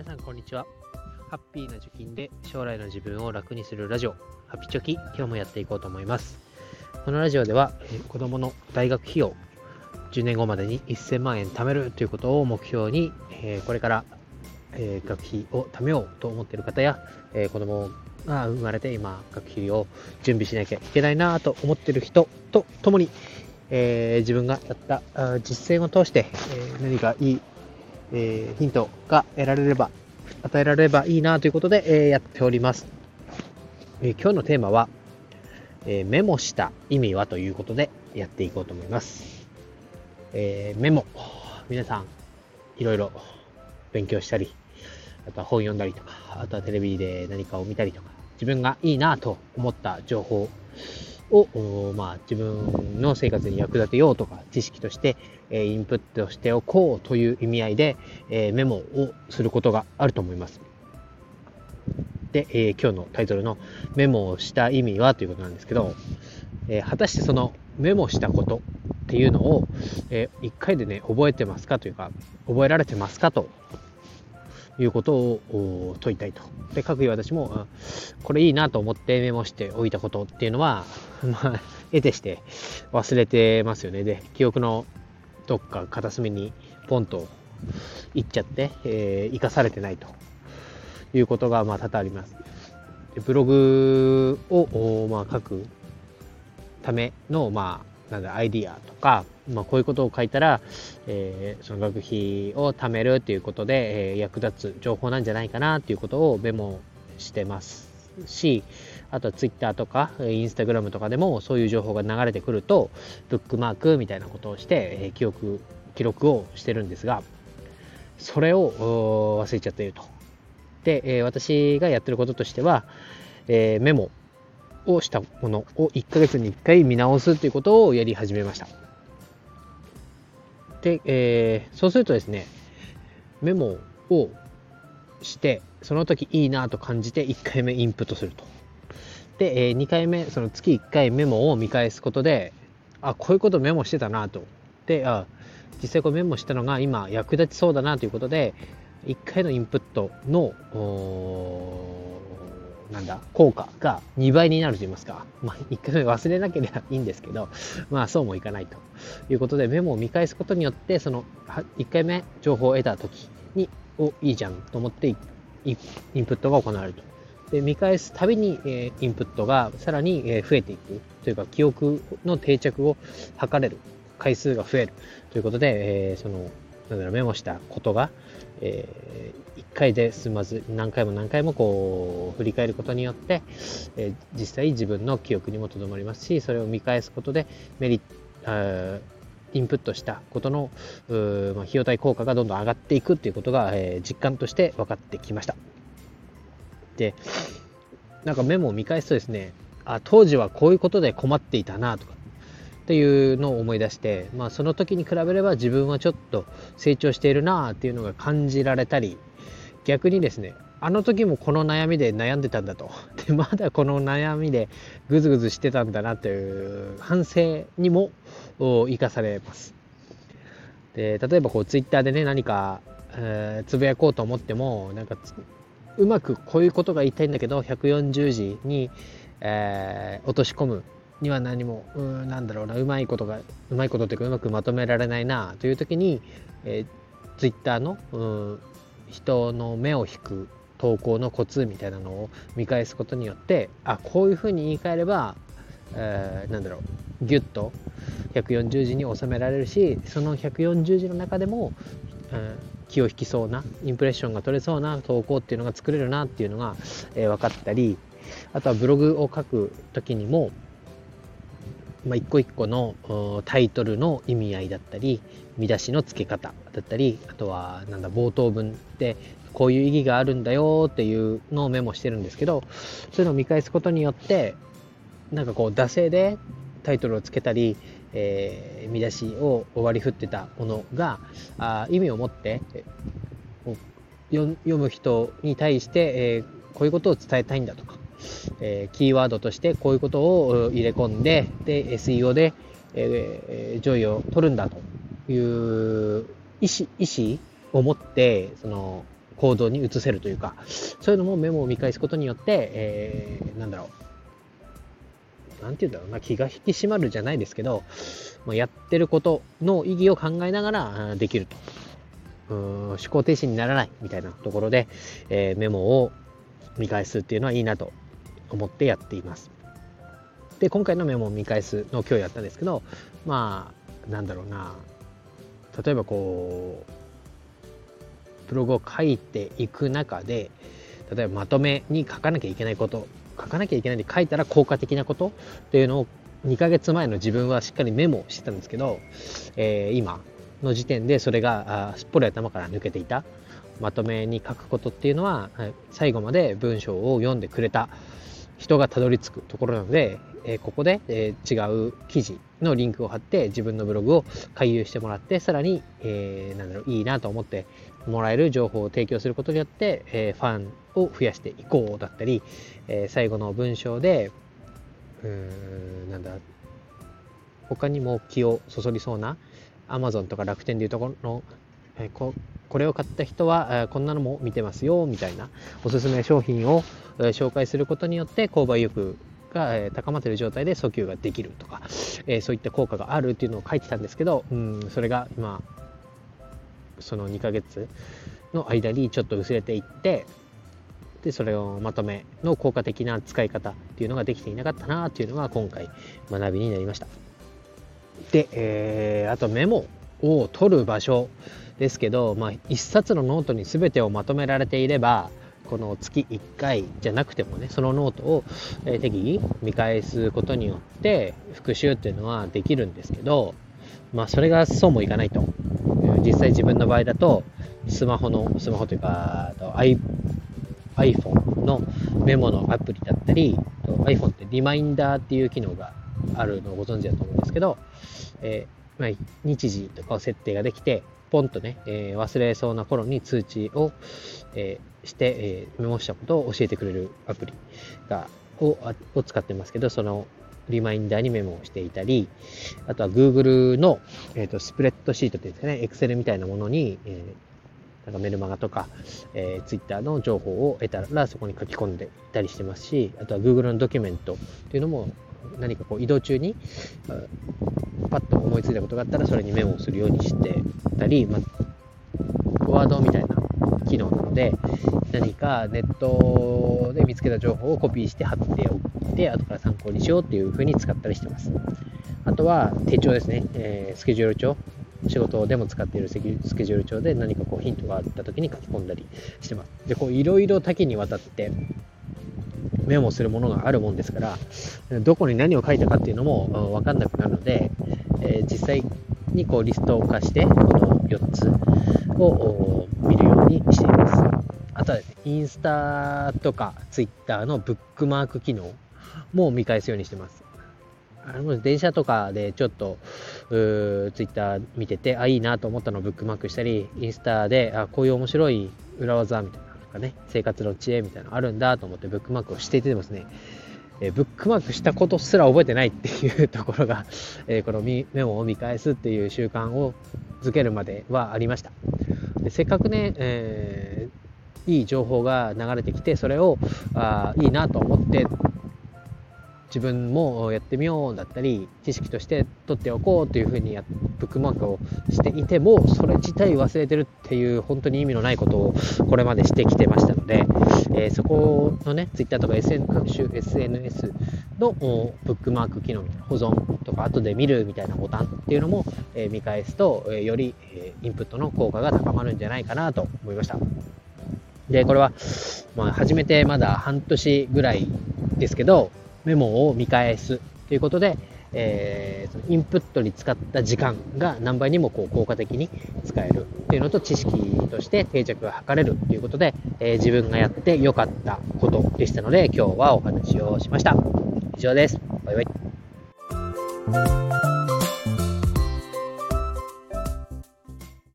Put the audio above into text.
皆さんこんにちは。ハッピーな貯金で将来の自分を楽にするラジオ。ハピチョキ今日もやっていこうと思います。このラジオでは、えー子供の大学費用10年後までに1000万円貯めるということを目標に、これから、学費を貯めようと思っている方や、えー子供が生まれて今学費を準備しなきゃいけないなと思っている人と共に、え自分がやった実践を通して、え何かいいえーヒントが得られれば、与えられればいいなということで、えやっております。え今日のテーマは、えメモした意味はということでやっていこうと思います。えメモ。皆さん、いろいろ勉強したり、あとは本読んだりとか、あとはテレビで何かを見たりとか、自分がいいなと思った情報を、まあ、自分の生活に役立てようとか、知識として、えインプットしておこうという意味合いで、えメモをすることがあると思います。で、え今日のタイトルのメモをした意味はということなんですけど、え果たしてそのメモしたことっていうのを、えー一回でね、覚えてますかというか、覚えられてますかということを問いたいと。で、各位私も、これいいなと思ってメモしておいたことっていうのは、まあ、得てして忘れてますよね。で、記憶のどっか片隅にポンと行っちゃって、えー生かされてないということがまあ多々あります。でブログを、まあ、書くための、まあ、なんだアイディアとか、まあ、こういうことを書いたら、えーその学費を貯めるっていうことで、えー役立つ情報なんじゃないかなっていうことをメモしてますしあとは Twitter とかえー Instagram とかでもそういう情報が流れてくるとブックマークみたいなことをして、えー記憶記録をしてるんですがそれを忘れちゃっていると。で、えー私がやってることとしては、えーメモをしたものを1ヶ月に1回見直すということをやり始めました。で、えーそうするとですね、メモをして、その時いいなと感じて1回目インプットすると。で、え2回目、その月1回メモを見返すことで、あ、こういうことメモしてたなと。で、あ、実際こうメモしたのが今役立ちそうだなということで、1回のインプットの、なんだ、効果が2倍になると言いますか。まあ、1回目忘れなければいいんですけど、まあ、そうもいかないということで、メモを見返すことによって、その、1回目情報を得た時に、お、いいじゃんと思って、インプットが行われると。で、見返すたびに、えインプットがさらに、え増えていくというか、記憶の定着を図れる回数が増えるということで、えその、メモしたことが、えー1回で済まず、何回も何回もこう、振り返ることによって、えー実際自分の記憶にもとどまりますし、それを見返すことでメリット、インプットしたことの、まあ、費用対効果がどんどん上がっていくっていうことが、えー実感として分かってきました。で、なんかメモを見返すとですね、あ、当時はこういうことで困っていたなとか、っていうのを思い出して、まあその時に比べれば自分はちょっと成長しているなあっていうのが感じられたり、逆にですね、あの時もこの悩みで悩んでたんだと。で、まだこの悩みでぐずぐずしてたんだなという反省にも生かされます。で、例えばこうツイッターでね、何か、えーつぶやこうと思っても、なんかうまくこういうことが言いたいんだけど、140字に、えー落とし込むには何も、うーなんだろうな、うまいことが、うまいことっていうかうまくまとめられないなという時に、えー、ツイッターの、うん人の目を引く投稿のコツみたいなのを見返すことによってあこういうふうに言い換えれば、えーなんだろうギュッと140字に収められるしその140字の中でも、うん気を引きそうなインプレッションが取れそうな投稿っていうのが作れるなっていうのが、えー分かったりあとはブログを書く時にもまあ、一個一個のタイトルの意味合いだったり見出しの付け方だったりあとはなんだ冒頭文ってこういう意義があるんだよっていうのをメモしてるんですけどそういうのを見返すことによってなんかこう惰性でタイトルをつけたり、えー見出しを割り振ってたものがあ意味を持って読読む人に対して、えーこういうことを伝えたいんだとかえーキーワードとしてこういうことを入れ込んでで SEO で、えー上位を取るんだという意思意思を持ってその行動に移せるというか、そういうのもメモを見返すことによって、えー、なんだろう。なんて言うんだろうな、気が引き締まるじゃないですけど、まあ、やってることの意義を考えながらできると。うん思考停止にならないみたいなところで、えー、メモを見返すっていうのはいいなと思ってやっています。で、今回のメモを見返すのを今日やったんですけど、まあ、なんだろうな、例えばこう、ブログを書いていく中で、例えばまとめに書かなきゃいけないこと、書かなきゃいけないんで書いたら効果的なことっていうのを2ヶ月前の自分はしっかりメモしてたんですけど、えー、今の時点でそれがすっぽり頭から抜けていた。まとめに書くことっていうのは最後まで文章を読んでくれた。人がたどり着くところなので、えここで、え違う記事のリンクを貼って自分のブログを回遊してもらってさらに、えー、なんだろういいなと思ってもらえる情報を提供することによって、えファンを増やしていこうだったり、え最後の文章でうーんなんだ他にも気をそそりそうな Amazon とか楽天でいうところの、えこれを買った人は、えこんなのも見てますよみたいなおすすめ商品を、紹介することによって購買意欲が、え高まっている状態で訴求ができるとか、えそういった効果があるっていうのを書いてたんですけど、うん、それが今その2ヶ月の間にちょっと薄れていってでそれをまとめの効果的な使い方っていうのができていなかったなっていうのが今回学びになりました。で、えー、あとメモを取る場所ですけど、まあ、1冊のノートに全てをまとめられていればこの月1回じゃなくてもねそのノートを適宜見返すことによって復習っていうのはできるんですけどまあそれがそうもいかないと。実際自分の場合だとスマホのスマホというか iPhone のメモのアプリだったり iPhone ってリマインダーっていう機能があるのをご存知だと思うんですけど、えー、まあ、日時とかを設定ができて、ポンとね、えー、忘れそうな頃に通知を、えー、して、えメモしたことを教えてくれるアプリがをを使ってますけど、そのリマインダーにメモをしていたり、あとは Google の、えーと、スプレッドシートっていうんですかね、Excel みたいなものに、えなんかメルマガとか、えー、Twitter の情報を得たらそこに書き込んでいたりしてますし、あとは Google のドキュメントっていうのも何かこう移動中に、パッと思いついたことがあったらそれにメモをするようにしてたり、まあ、ワードみたいな機能なので何かネットで見つけた情報をコピーして貼っておいて後から参考にしようっていう風に使ったりしてます。あとは手帳ですね、えー、スケジュール帳。仕事でも使っているスケジュール帳で何かこうヒントがあった時に書き込んだりしてます。でこういろいろ多岐にわたってメモするものがあるもんですから、どこに何を書いたかっていうのもわかんなくなるので、え、実際にこうリスト化して、この4つを見るようにしています。あとは、インスタとかツイッターのブックマーク機能も見返すようにしてます。あの電車とかでちょっとツイッター見てて、あ、いいなと思ったのをブックマークしたり、インスタで、あ、こういう面白い裏技みたいなかね、生活の知恵みたいなのあるんだと思ってブックマークをしていてですね、えブックマークしたことすら覚えてないっていうところが、えこのメモを見返すっていう習慣をづけるまではありました。でせっかくね、えー、いい情報が流れてきて、それをあいいなと思って自分もやってみようだったり知識として取っておこうというふうにブックマークをしていてもそれ自体忘れてるっていう本当に意味のないことをこれまでしてきてましたので、えー、そこのね Twitter とか SN 各種 SNS のブックマーク機能保存とか後で見るみたいなボタンっていうのも、え、見返すと、え、より、えインプットの効果が高まるんじゃないかなと思いました。で、これは、まあ、始めてまだ半年ぐらいですけど、メモを見返すということで、えー、そのインプットに使った時間が何倍にもこう効果的に使えるっていうのと知識として定着が図れるということで、えー、自分がやって良かったことでしたので今日はお話をしました。以上です。バイバイ。